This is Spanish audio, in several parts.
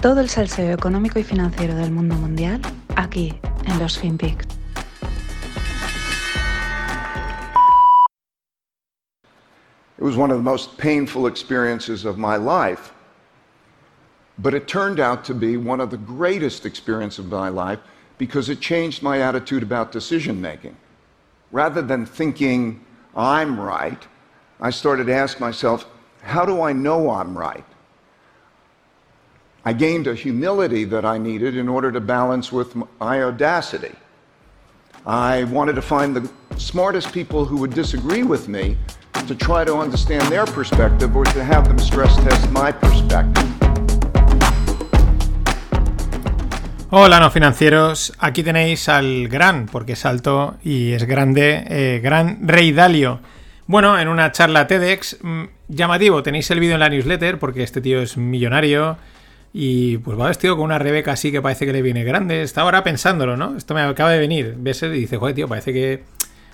Todo el salseo económico y financiero del mundo mundial aquí en los FinPix. It was one of the most painful experiences of my life, but it turned out to be one of the greatest experiences of my life because it changed my attitude about decision making. Rather than thinking I'm right, I started to ask myself, how do I know I'm right? I gained a humility that I needed in order to balance with my audacity. I wanted to find the smartest people who would disagree with me to try to understand their perspective or to have them stress test my perspective. Hola no financieros, aquí tenéis al gran, porque es alto y es grande, eh, gran Rey Dalio. Bueno, en una charla TEDx, mmm, llamativo, tenéis el vídeo en la newsletter porque este tío es millonario y pues va vestido con una Rebeca así que parece que le viene grande. Está ahora pensándolo, ¿no? Esto me acaba de venir. Ves y dice, joder, tío, parece que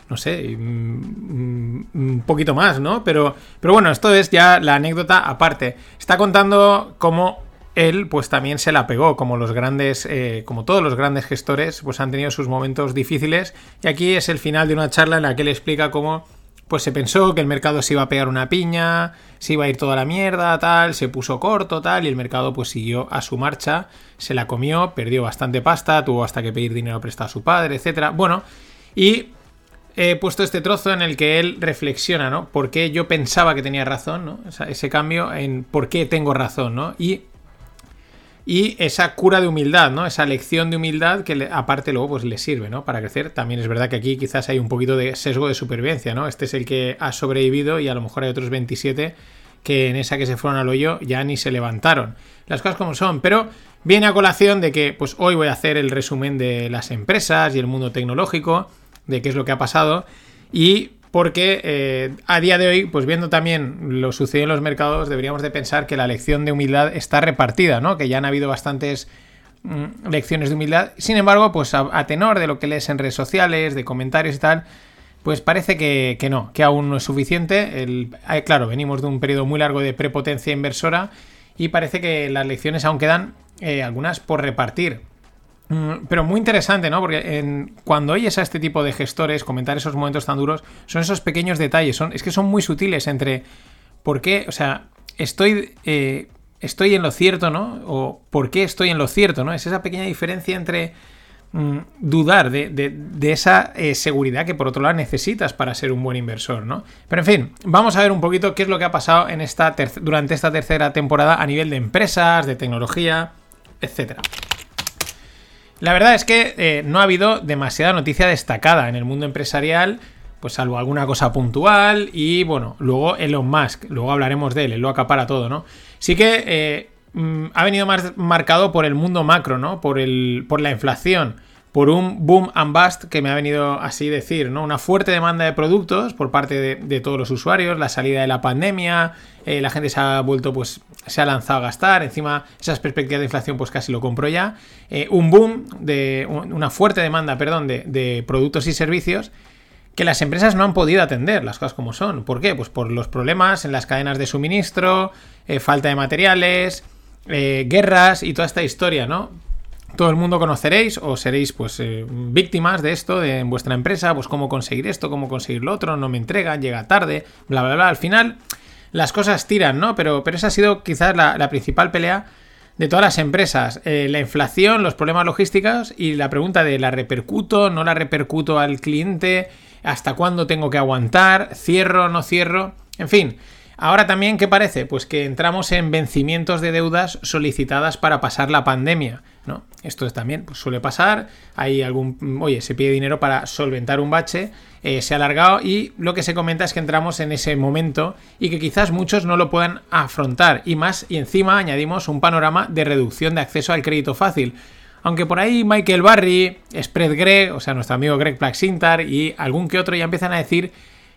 no sé, un poquito más, ¿no? Pero, pero bueno, esto es ya la anécdota aparte. Está contando cómo él, pues también se la pegó, como los grandes, eh, como todos los grandes gestores, pues han tenido sus momentos difíciles. Y aquí es el final de una charla en la que él explica cómo, pues se pensó que el mercado se iba a pegar una piña, se iba a ir toda la mierda, tal, se puso corto, tal, y el mercado pues siguió a su marcha, se la comió, perdió bastante pasta, tuvo hasta que pedir dinero prestado a su padre, etcétera. Bueno, y he puesto este trozo en el que él reflexiona, ¿no? ¿Por qué yo pensaba que tenía razón, ¿no? O sea, ese cambio en por qué tengo razón, ¿no? Y, y esa cura de humildad, ¿no? Esa lección de humildad que le, aparte luego pues le sirve, ¿no? Para crecer. También es verdad que aquí quizás hay un poquito de sesgo de supervivencia, ¿no? Este es el que ha sobrevivido y a lo mejor hay otros 27 que en esa que se fueron al hoyo ya ni se levantaron. Las cosas como son, pero viene a colación de que pues hoy voy a hacer el resumen de las empresas y el mundo tecnológico de qué es lo que ha pasado y porque eh, a día de hoy, pues viendo también lo sucedido en los mercados, deberíamos de pensar que la lección de humildad está repartida, ¿no? Que ya han habido bastantes mm, lecciones de humildad. Sin embargo, pues a, tenor de lo que lees en redes sociales, de comentarios y tal, pues parece que, no, que aún no es suficiente. Eh, claro, venimos de un periodo muy largo de prepotencia inversora y parece que las lecciones aún quedan eh, algunas por repartir. Mm, pero muy interesante, ¿no? Porque cuando oyes a este tipo de gestores comentar esos momentos tan duros, son esos pequeños detalles, son, es que son muy sutiles entre por qué, o sea, estoy, eh, estoy en lo cierto, ¿no? O por qué estoy en lo cierto, ¿no? Es esa pequeña diferencia entre mm, dudar de, de, de esa eh, seguridad que por otro lado necesitas para ser un buen inversor, ¿no? Pero en fin, vamos a ver un poquito qué es lo que ha pasado en esta durante esta tercera temporada a nivel de empresas, de tecnología, etcétera. La verdad es que eh, no ha habido demasiada noticia destacada en el mundo empresarial, pues salvo alguna cosa puntual y bueno, luego Elon Musk, luego hablaremos de él, él lo acapara todo, ¿no? Sí que eh, mm, ha venido más marcado por el mundo macro, ¿no? Por, el, por la inflación, por un boom and bust que me ha venido así decir, ¿no? Una fuerte demanda de productos por parte de, todos los usuarios, la salida de la pandemia, eh, la gente se ha vuelto, pues, se ha lanzado a gastar, encima esas perspectivas de inflación, pues casi lo compro ya, eh, un boom de, una fuerte demanda, perdón, de, productos y servicios que las empresas no han podido atender, las cosas como son. ¿Por qué? Pues por los problemas en las cadenas de suministro, eh, falta de materiales, guerras y toda esta historia, ¿no? Todo el mundo conoceréis o seréis pues eh, víctimas de esto de, en vuestra empresa, pues cómo conseguir esto, cómo conseguir lo otro, no me entregan, llega tarde, bla, bla, bla. Al final las cosas tiran, ¿no? Pero, pero esa ha sido quizás la, la principal pelea de todas las empresas. Eh, la inflación, los problemas logísticos y la pregunta de la repercuto, no la repercuto al cliente, hasta cuándo tengo que aguantar, cierro, no cierro, en fin. Ahora también, ¿qué parece? Pues que entramos en vencimientos de deudas solicitadas para pasar la pandemia, ¿no? Esto también pues, suele pasar, hay algún, oye, se pide dinero para solventar un bache, eh, se ha alargado y lo que se comenta es que entramos en ese momento y que quizás muchos no lo puedan afrontar y más y encima añadimos un panorama de reducción de acceso al crédito fácil. Aunque por ahí Michael Barry, Spread Greg, o sea, nuestro amigo Greg Plaxintar y algún que otro ya empiezan a decir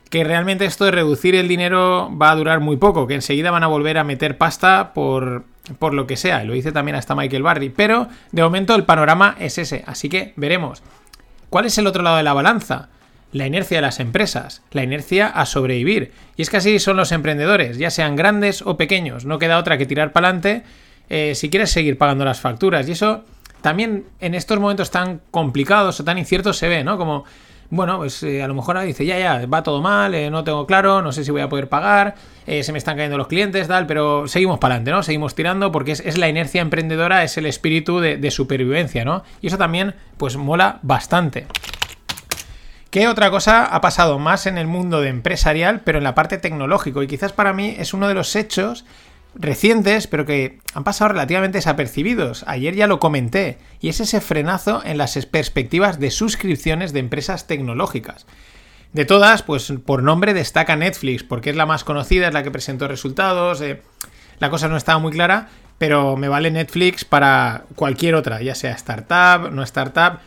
que realmente esto de reducir el dinero va a durar muy poco, que enseguida van a volver a meter pasta por, por lo que sea. Lo dice también hasta Michael Barry. Pero de momento el panorama es ese. Así que veremos. ¿Cuál es el otro lado de la balanza? La inercia de las empresas, la inercia a sobrevivir. Y es que así son los emprendedores, ya sean grandes o pequeños. No queda otra que tirar para adelante eh, si quieres seguir pagando las facturas. Y eso también en estos momentos tan complicados o tan inciertos se ve, ¿no? Como, bueno, pues eh, a lo mejor dice, ya, ya, va todo mal, eh, no tengo claro, no sé si voy a poder pagar, se me están cayendo los clientes, tal, pero seguimos para adelante, ¿no? Seguimos tirando porque es, la inercia emprendedora, es el espíritu de, de supervivencia, ¿no? Y eso también, pues mola bastante. ¿Qué otra cosa ha pasado más en el mundo de empresarial, pero en la parte tecnológico? Y quizás para mí es uno de los hechos recientes, pero que han pasado relativamente desapercibidos. Ayer ya lo comenté, y es ese frenazo en las perspectivas de suscripciones de empresas tecnológicas. De todas, pues por nombre destaca Netflix, porque es la más conocida, es la que presentó resultados, eh, la cosa no estaba muy clara, pero me vale Netflix para cualquier otra, ya sea startup, no startup.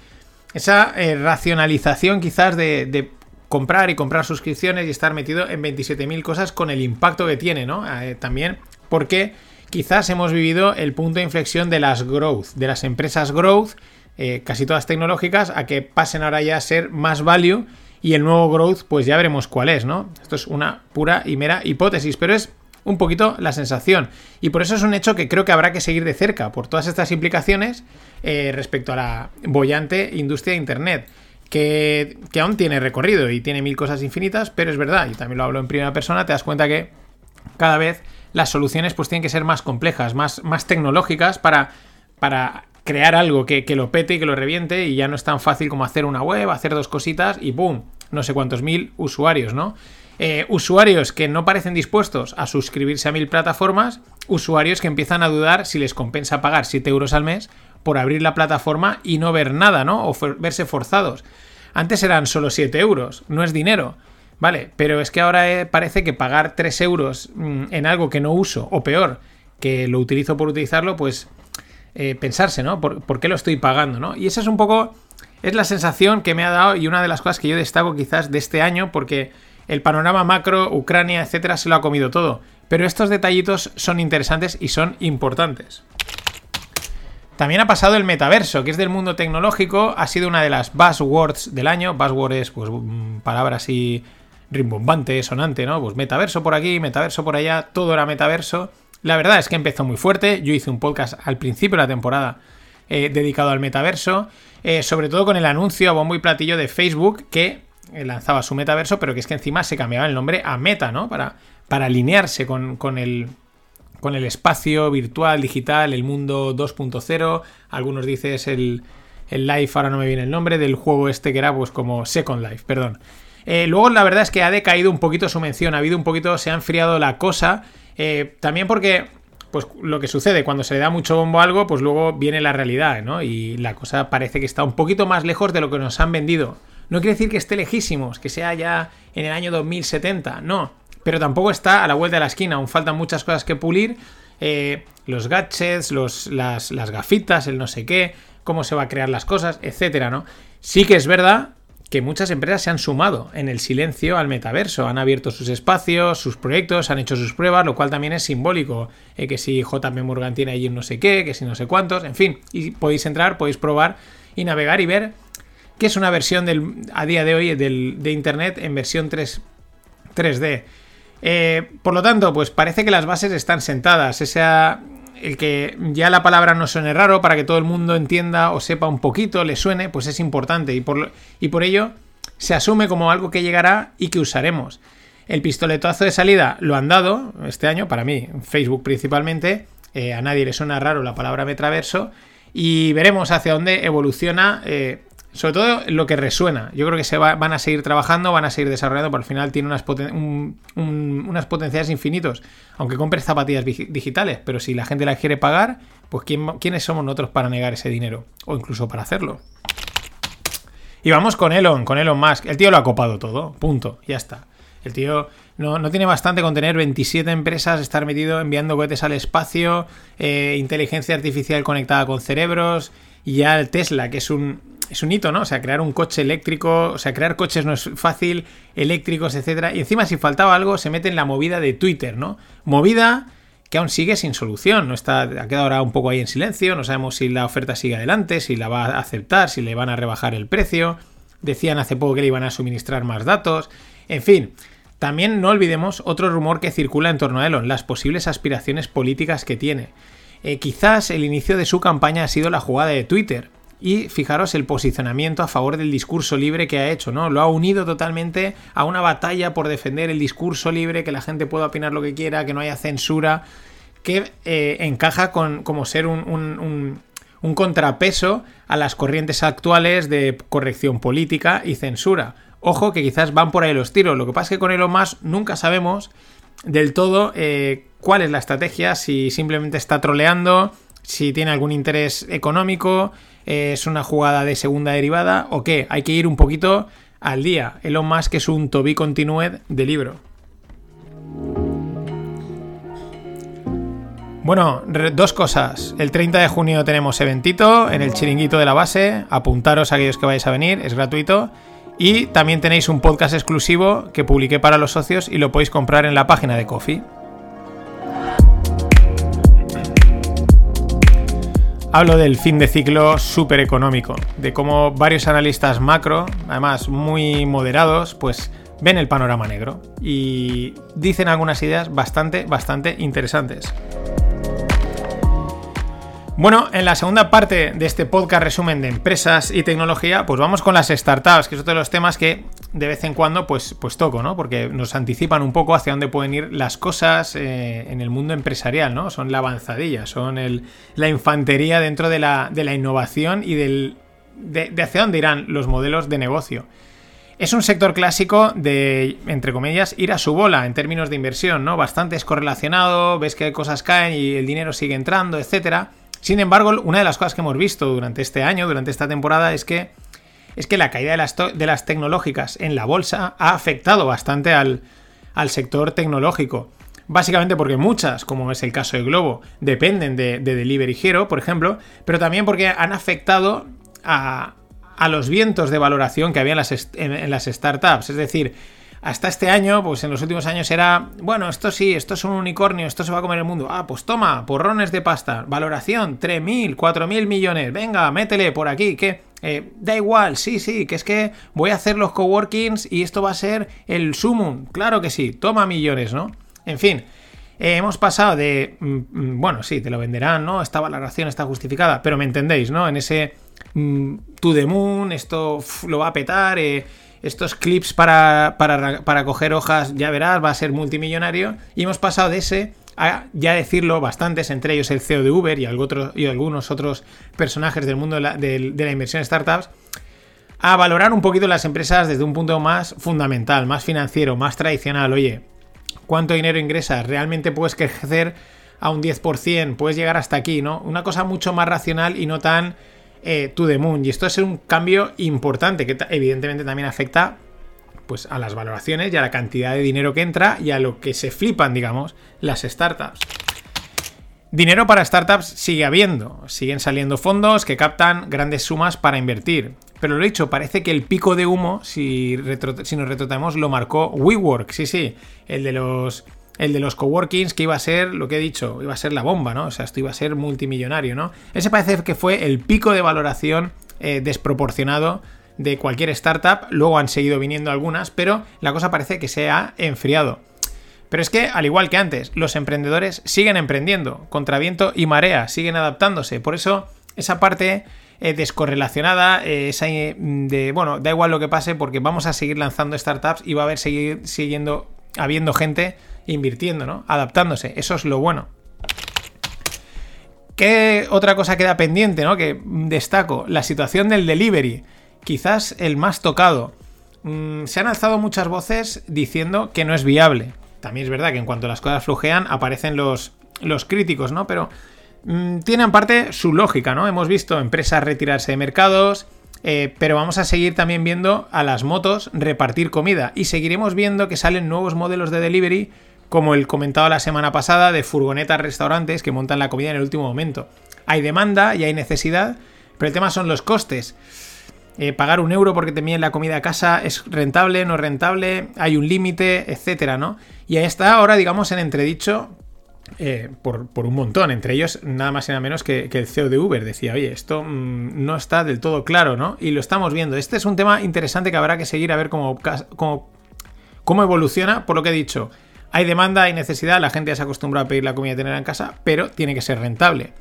Esa eh, racionalización quizás de, comprar y comprar suscripciones y estar metido en 27.000 cosas con el impacto que tiene, ¿no? Eh, también porque quizás hemos vivido el punto de inflexión de las growth, de las empresas growth, eh, casi todas tecnológicas, a que pasen ahora ya a ser más value y el nuevo growth, pues ya veremos cuál es, ¿no? Esto es una pura y mera hipótesis, pero es un poquito la sensación. Y por eso es un hecho que creo que habrá que seguir de cerca, por todas estas implicaciones eh, respecto a la bollante industria de Internet. Que, que, aún tiene recorrido y tiene mil cosas infinitas, pero es verdad, y también lo hablo en primera persona, te das cuenta que cada vez las soluciones pues tienen que ser más complejas, más, más tecnológicas para, para crear algo que, lo pete y que lo reviente y ya no es tan fácil como hacer una web, hacer dos cositas y ¡boom! No sé cuántos mil usuarios, ¿no? Eh, usuarios que no parecen dispuestos a suscribirse a mil plataformas, usuarios que empiezan a dudar si les compensa pagar 7 euros al mes por abrir la plataforma y no ver nada, ¿no? O verse forzados. Antes eran solo 7 euros, no es dinero. Vale, pero es que ahora eh, parece que pagar 3 euros mm, en algo que no uso, o peor, que lo utilizo por utilizarlo, pues eh, pensarse, ¿no? ¿Por, qué lo estoy pagando, ¿no? Y esa es un poco, es la sensación que me ha dado y una de las cosas que yo destaco quizás de este año, porque el panorama macro, Ucrania, etcétera, se lo ha comido todo. Pero estos detallitos son interesantes y son importantes. También ha pasado el metaverso, que es del mundo tecnológico, ha sido una de las buzzwords del año. Buzzword es, pues, mm, palabras y rimbombante, sonante, ¿no? Pues metaverso por aquí, metaverso por allá, todo era metaverso. La verdad es que empezó muy fuerte. Yo hice un podcast al principio de la temporada eh, dedicado al metaverso, eh, sobre todo con el anuncio a bombo y platillo de Facebook que eh, lanzaba su metaverso, pero que es que encima se cambiaba el nombre a Meta, ¿no? Para, para alinearse con, con el, con el espacio virtual, digital, el mundo 2.0. Algunos dices el, el Life, ahora no me viene el nombre, del juego este que era pues como Second Life, perdón. Eh, luego la verdad es que ha decaído un poquito su mención, ha habido un poquito, se ha enfriado la cosa. Eh, también porque, pues lo que sucede, cuando se le da mucho bombo a algo, pues luego viene la realidad, ¿no? Y la cosa parece que está un poquito más lejos de lo que nos han vendido. No quiere decir que esté lejísimos, que sea ya en el año 2070, no. Pero tampoco está a la vuelta de la esquina, aún faltan muchas cosas que pulir. Eh, los gadgets, los, las, las gafitas, el no sé qué, cómo se va a crear las cosas, etcétera, ¿no? Sí que es verdad que muchas empresas se han sumado en el silencio al metaverso, han abierto sus espacios, sus proyectos, han hecho sus pruebas, lo cual también es simbólico, eh, que si JP Morgan tiene allí no sé qué, que si no sé cuántos, en fin, y podéis entrar, podéis probar y navegar y ver que es una versión del, a día de hoy de Internet en versión 3, 3D. Eh, por lo tanto, pues parece que las bases están sentadas, esa el que ya la palabra no suene raro para que todo el mundo entienda o sepa un poquito, le suene, pues es importante. Y por, y por ello se asume como algo que llegará y que usaremos. El pistoletazo de salida lo han dado este año, para mí, Facebook principalmente, eh, a nadie le suena raro la palabra metaverso y veremos hacia dónde evoluciona eh, sobre todo lo que resuena. Yo creo que se van a seguir trabajando, van a seguir desarrollando, pero al final tiene unas, unas potenciales infinitos. Aunque compres zapatillas digitales, pero si la gente las quiere pagar, pues ¿quiénes somos nosotros para negar ese dinero? O incluso para hacerlo. Y vamos con Elon, con Elon Musk. El tío lo ha copado todo, punto, ya está. El tío no, tiene bastante con tener 27 empresas, estar metido enviando cohetes al espacio, eh, inteligencia artificial conectada con cerebros, y ya el Tesla, que es un, es un hito, ¿no? O sea, crear un coche eléctrico, o sea, crear coches no es fácil, eléctricos, etcétera. Y encima, si faltaba algo, se mete en la movida de Twitter, ¿no? Movida que aún sigue sin solución, no está, ha quedado ahora un poco ahí en silencio, no sabemos si la oferta sigue adelante, si la va a aceptar, si le van a rebajar el precio. Decían hace poco que le iban a suministrar más datos. En fin, también no olvidemos otro rumor que circula en torno a Elon, las posibles aspiraciones políticas que tiene. eh, quizás el inicio de su campaña ha sido la jugada de Twitter. Y fijaros el posicionamiento a favor del discurso libre que ha hecho, ¿no? Lo ha unido totalmente a una batalla por defender el discurso libre, que la gente pueda opinar lo que quiera, que no haya censura, que eh, encaja con como ser un, un contrapeso a las corrientes actuales de corrección política y censura. Ojo que quizás van por ahí los tiros. Lo que pasa es que con Elon Musk nunca sabemos del todo eh, cuál es la estrategia, si simplemente está troleando, si tiene algún interés económico, eh, es una jugada de segunda derivada o qué. Hay que ir un poquito al día. Elon Musk es un to be continued de libro. Bueno, dos cosas. El 30 de junio tenemos eventito en el chiringuito de la base. Apuntaros a aquellos que vais a venir, es gratuito. Y también tenéis un podcast exclusivo que publiqué para los socios y lo podéis comprar en la página de Coffee. Hablo del fin de ciclo súper económico, de cómo varios analistas macro, además muy moderados, pues ven el panorama negro y dicen algunas ideas bastante, bastante interesantes. Bueno, en la segunda parte de este podcast resumen de empresas y tecnología, pues vamos con las startups, que es otro de los temas que de vez en cuando pues, pues toco, ¿no? Porque nos anticipan un poco hacia dónde pueden ir las cosas eh, en el mundo empresarial, ¿no? Son la avanzadilla, son la infantería dentro de la, innovación y del, de, hacia dónde irán los modelos de negocio. Es un sector clásico de, entre comillas, ir a su bola en términos de inversión, ¿no? Bastante correlacionado, ves que cosas caen y el dinero sigue entrando, etcétera. Sin embargo, una de las cosas que hemos visto durante este año, durante esta temporada, es que, es que la caída de las, de tecnológicas en la bolsa ha afectado bastante al, sector tecnológico. Básicamente porque muchas, como es el caso de Globo, dependen de, Delivery Hero, por ejemplo, pero también porque han afectado a, los vientos de valoración que había en las startups. Es decir, hasta este año, pues en los últimos años era, bueno, esto sí, esto es un unicornio, esto se va a comer el mundo. Ah, pues toma, porrones de pasta, valoración, 3.000, 4.000 millones, venga, métele por aquí, que eh, da igual, sí, sí, que es que voy a hacer los coworkings y esto va a ser el sumum, claro que sí, toma millones, ¿no? En fin, eh, hemos pasado de, mm, mm, bueno, sí, te lo venderán, ¿no? Esta valoración está justificada, pero me entendéis, ¿no? En ese mm, to the moon, esto lo va a petar, eh, estos clips para, para, coger hojas, ya verás, va a ser multimillonario. Y hemos pasado de ese a ya decirlo bastantes, entre ellos el CEO de Uber y, y algunos otros personajes del mundo de la, de la inversión en startups, a valorar un poquito las empresas desde un punto más fundamental, más financiero, más tradicional. Oye, ¿cuánto dinero ingresas? ¿Realmente puedes crecer a un 10%? ¿Puedes llegar hasta aquí? ¿no? Una cosa mucho más racional y no tan eh, to the moon. Y esto es un cambio importante que evidentemente también afecta pues, a las valoraciones y a la cantidad de dinero que entra y a lo que se flipan, digamos, las startups. Dinero para startups sigue habiendo, siguen saliendo fondos que captan grandes sumas para invertir. Pero lo dicho, parece que el pico de humo, si, nos retrotamos, lo marcó WeWork, sí, sí, el de los el de los coworkings, que iba a ser, lo que he dicho, iba a ser la bomba, ¿no? O sea, esto iba a ser multimillonario, ¿no? Ese parece que fue el pico de valoración eh, desproporcionado de cualquier startup. Luego han seguido viniendo algunas, pero la cosa parece que se ha enfriado. Pero es que, al igual que antes, los emprendedores siguen emprendiendo, contra viento y marea, siguen adaptándose. Por eso, esa parte eh, descorrelacionada, eh, esa de, bueno, da igual lo que pase porque vamos a seguir lanzando startups y va a haber seguir siguiendo habiendo gente invirtiendo, ¿no? Adaptándose. Eso es lo bueno. ¿Qué otra cosa queda pendiente, ¿no? Que destaco. La situación del delivery. Quizás el más tocado. Mm, se han alzado muchas voces diciendo que no es viable. También es verdad que en cuanto las cosas flujean aparecen los, los críticos, ¿no? Pero mm, tiene en parte su lógica, ¿no? Hemos visto empresas retirarse de mercados, eh, pero vamos a seguir también viendo a las motos repartir comida y seguiremos viendo que salen nuevos modelos de delivery como el comentado la semana pasada de furgonetas restaurantes que montan la comida en el último momento. Hay demanda y hay necesidad, pero el tema son los costes. Eh, pagar un euro porque te envíen la comida a casa es rentable, no rentable, hay un límite, etcétera, ¿no? Y ahí está ahora, digamos, en entredicho eh, por, un montón, entre ellos nada más y nada menos que, el CEO de Uber decía, oye, esto mm, no está del todo claro, ¿no? Y lo estamos viendo. Este es un tema interesante que habrá que seguir a ver cómo, cómo, cómo evoluciona, por lo que he dicho Hay demanda, hay necesidad, la gente se acostumbra a pedir la comida y tenerla en casa, pero tiene que ser rentable.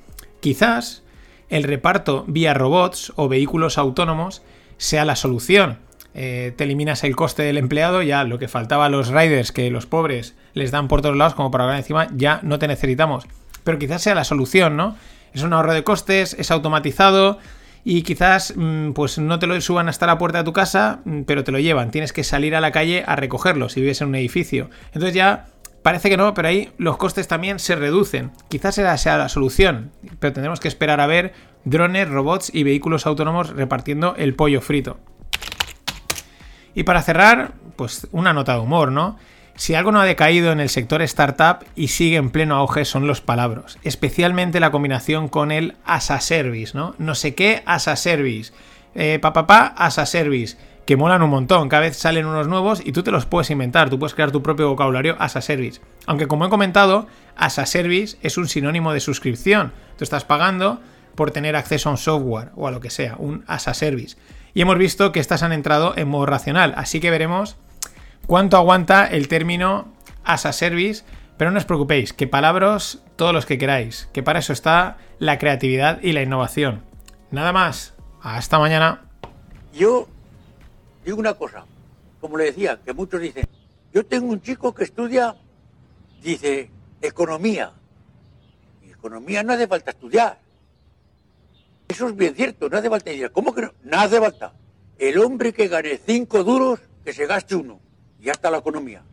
Quizás el reparto vía robots o vehículos autónomos sea la solución. Eh, te eliminas el coste del empleado, ya lo que faltaba a los riders que los pobres les dan por todos lados como para ganar encima, ya no te necesitamos. Pero quizás sea la solución, ¿no? Es un ahorro de costes, es automatizado y quizás mm, pues no te lo suban hasta la puerta de tu casa, mm, pero te lo llevan. Tienes que salir a la calle a recogerlo si vives en un edificio. Entonces ya Parece que no, pero ahí los costes también se reducen. Quizás esa sea la solución, pero tendremos que esperar a ver drones, robots y vehículos autónomos repartiendo el pollo frito. Y para cerrar, pues una nota de humor, ¿no? Si algo no ha decaído en el sector startup y sigue en pleno auge son los palabras, especialmente la combinación con el as a service, ¿no? No sé qué as a service, eh, papá as a service, que molan un montón, cada vez salen unos nuevos y tú te los puedes inventar, tú puedes crear tu propio vocabulario as a service. Aunque como he comentado, as a service es un sinónimo de suscripción, tú estás pagando por tener acceso a un software o a lo que sea, un as a service. Y hemos visto que estas han entrado en modo racional, así que veremos cuánto aguanta el término as a service, pero no os preocupéis, que palabras todos los que queráis, que para eso está la creatividad y la innovación. Nada más, hasta mañana. Yo digo una cosa, como le decía, que muchos dicen, yo tengo un chico que estudia, dice, economía. Economía no hace falta estudiar. Eso es bien cierto, no hace falta estudiar. ¿Cómo que no? No hace falta. El hombre que gane cinco duros, que se gaste uno y hasta la economía.